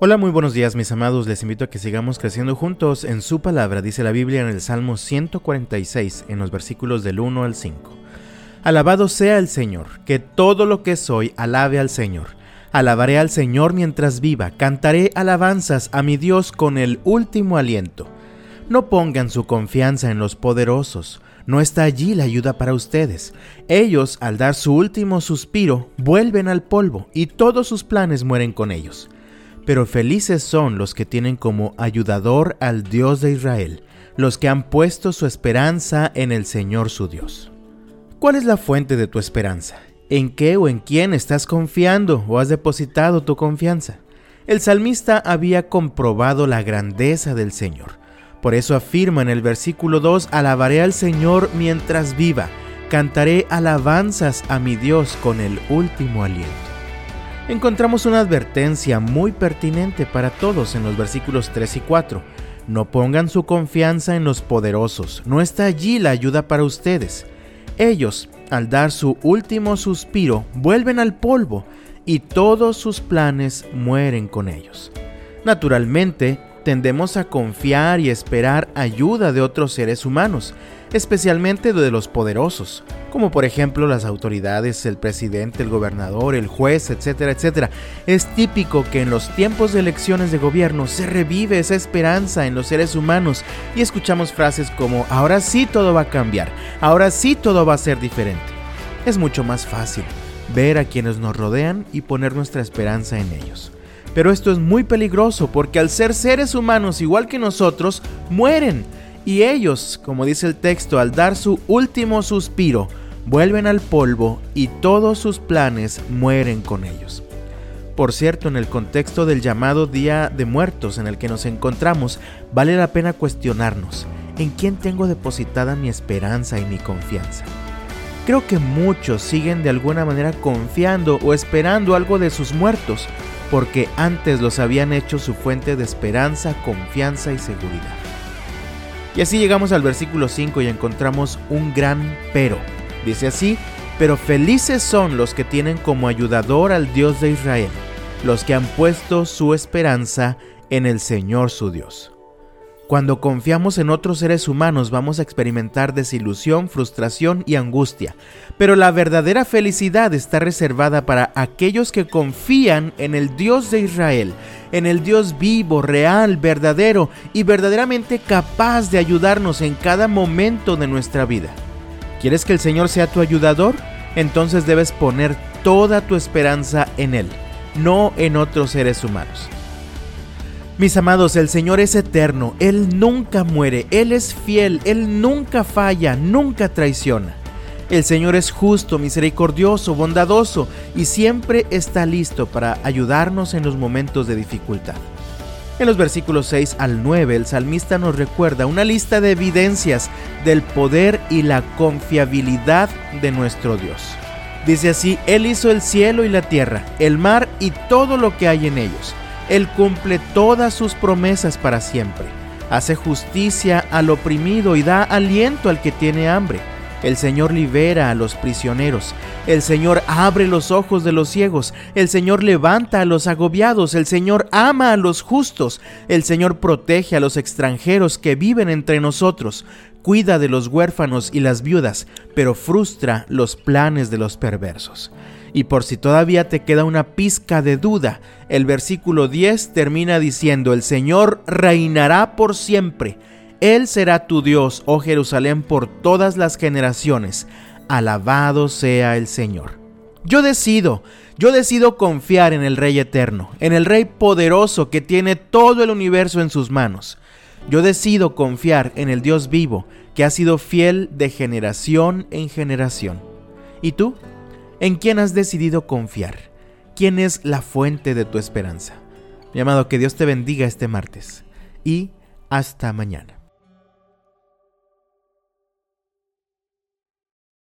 Hola, muy buenos días mis amados, les invito a que sigamos creciendo juntos en su palabra, dice la Biblia en el Salmo 146, en los versículos del 1 al 5. Alabado sea el Señor, que todo lo que soy alabe al Señor. Alabaré al Señor mientras viva, cantaré alabanzas a mi Dios con el último aliento. No pongan su confianza en los poderosos, no está allí la ayuda para ustedes. Ellos, al dar su último suspiro, vuelven al polvo y todos sus planes mueren con ellos pero felices son los que tienen como ayudador al Dios de Israel, los que han puesto su esperanza en el Señor su Dios. ¿Cuál es la fuente de tu esperanza? ¿En qué o en quién estás confiando o has depositado tu confianza? El salmista había comprobado la grandeza del Señor. Por eso afirma en el versículo 2, alabaré al Señor mientras viva, cantaré alabanzas a mi Dios con el último aliento encontramos una advertencia muy pertinente para todos en los versículos 3 y 4. No pongan su confianza en los poderosos, no está allí la ayuda para ustedes. Ellos, al dar su último suspiro, vuelven al polvo y todos sus planes mueren con ellos. Naturalmente, tendemos a confiar y esperar ayuda de otros seres humanos, especialmente de los poderosos, como por ejemplo las autoridades, el presidente, el gobernador, el juez, etcétera, etcétera. Es típico que en los tiempos de elecciones de gobierno se revive esa esperanza en los seres humanos y escuchamos frases como ahora sí todo va a cambiar, ahora sí todo va a ser diferente. Es mucho más fácil ver a quienes nos rodean y poner nuestra esperanza en ellos. Pero esto es muy peligroso porque al ser seres humanos igual que nosotros, mueren y ellos, como dice el texto, al dar su último suspiro, vuelven al polvo y todos sus planes mueren con ellos. Por cierto, en el contexto del llamado Día de Muertos en el que nos encontramos, vale la pena cuestionarnos, ¿en quién tengo depositada mi esperanza y mi confianza? Creo que muchos siguen de alguna manera confiando o esperando algo de sus muertos, porque antes los habían hecho su fuente de esperanza, confianza y seguridad. Y así llegamos al versículo 5 y encontramos un gran pero. Dice así, pero felices son los que tienen como ayudador al Dios de Israel, los que han puesto su esperanza en el Señor su Dios. Cuando confiamos en otros seres humanos vamos a experimentar desilusión, frustración y angustia, pero la verdadera felicidad está reservada para aquellos que confían en el Dios de Israel, en el Dios vivo, real, verdadero y verdaderamente capaz de ayudarnos en cada momento de nuestra vida. ¿Quieres que el Señor sea tu ayudador? Entonces debes poner toda tu esperanza en Él, no en otros seres humanos. Mis amados, el Señor es eterno, Él nunca muere, Él es fiel, Él nunca falla, nunca traiciona. El Señor es justo, misericordioso, bondadoso y siempre está listo para ayudarnos en los momentos de dificultad. En los versículos 6 al 9 el salmista nos recuerda una lista de evidencias del poder y la confiabilidad de nuestro Dios. Dice así, Él hizo el cielo y la tierra, el mar y todo lo que hay en ellos él cumple todas sus promesas para siempre. Hace justicia al oprimido y da aliento al que tiene hambre. El Señor libera a los prisioneros. El Señor abre los ojos de los ciegos. El Señor levanta a los agobiados. El Señor ama a los justos. El Señor protege a los extranjeros que viven entre nosotros. Cuida de los huérfanos y las viudas, pero frustra los planes de los perversos. Y por si todavía te queda una pizca de duda, el versículo 10 termina diciendo, el Señor reinará por siempre. Él será tu Dios, oh Jerusalén, por todas las generaciones. Alabado sea el Señor. Yo decido, yo decido confiar en el Rey eterno, en el Rey poderoso que tiene todo el universo en sus manos. Yo decido confiar en el Dios vivo, que ha sido fiel de generación en generación. ¿Y tú? ¿En quién has decidido confiar? ¿Quién es la fuente de tu esperanza? Mi amado, que Dios te bendiga este martes y hasta mañana.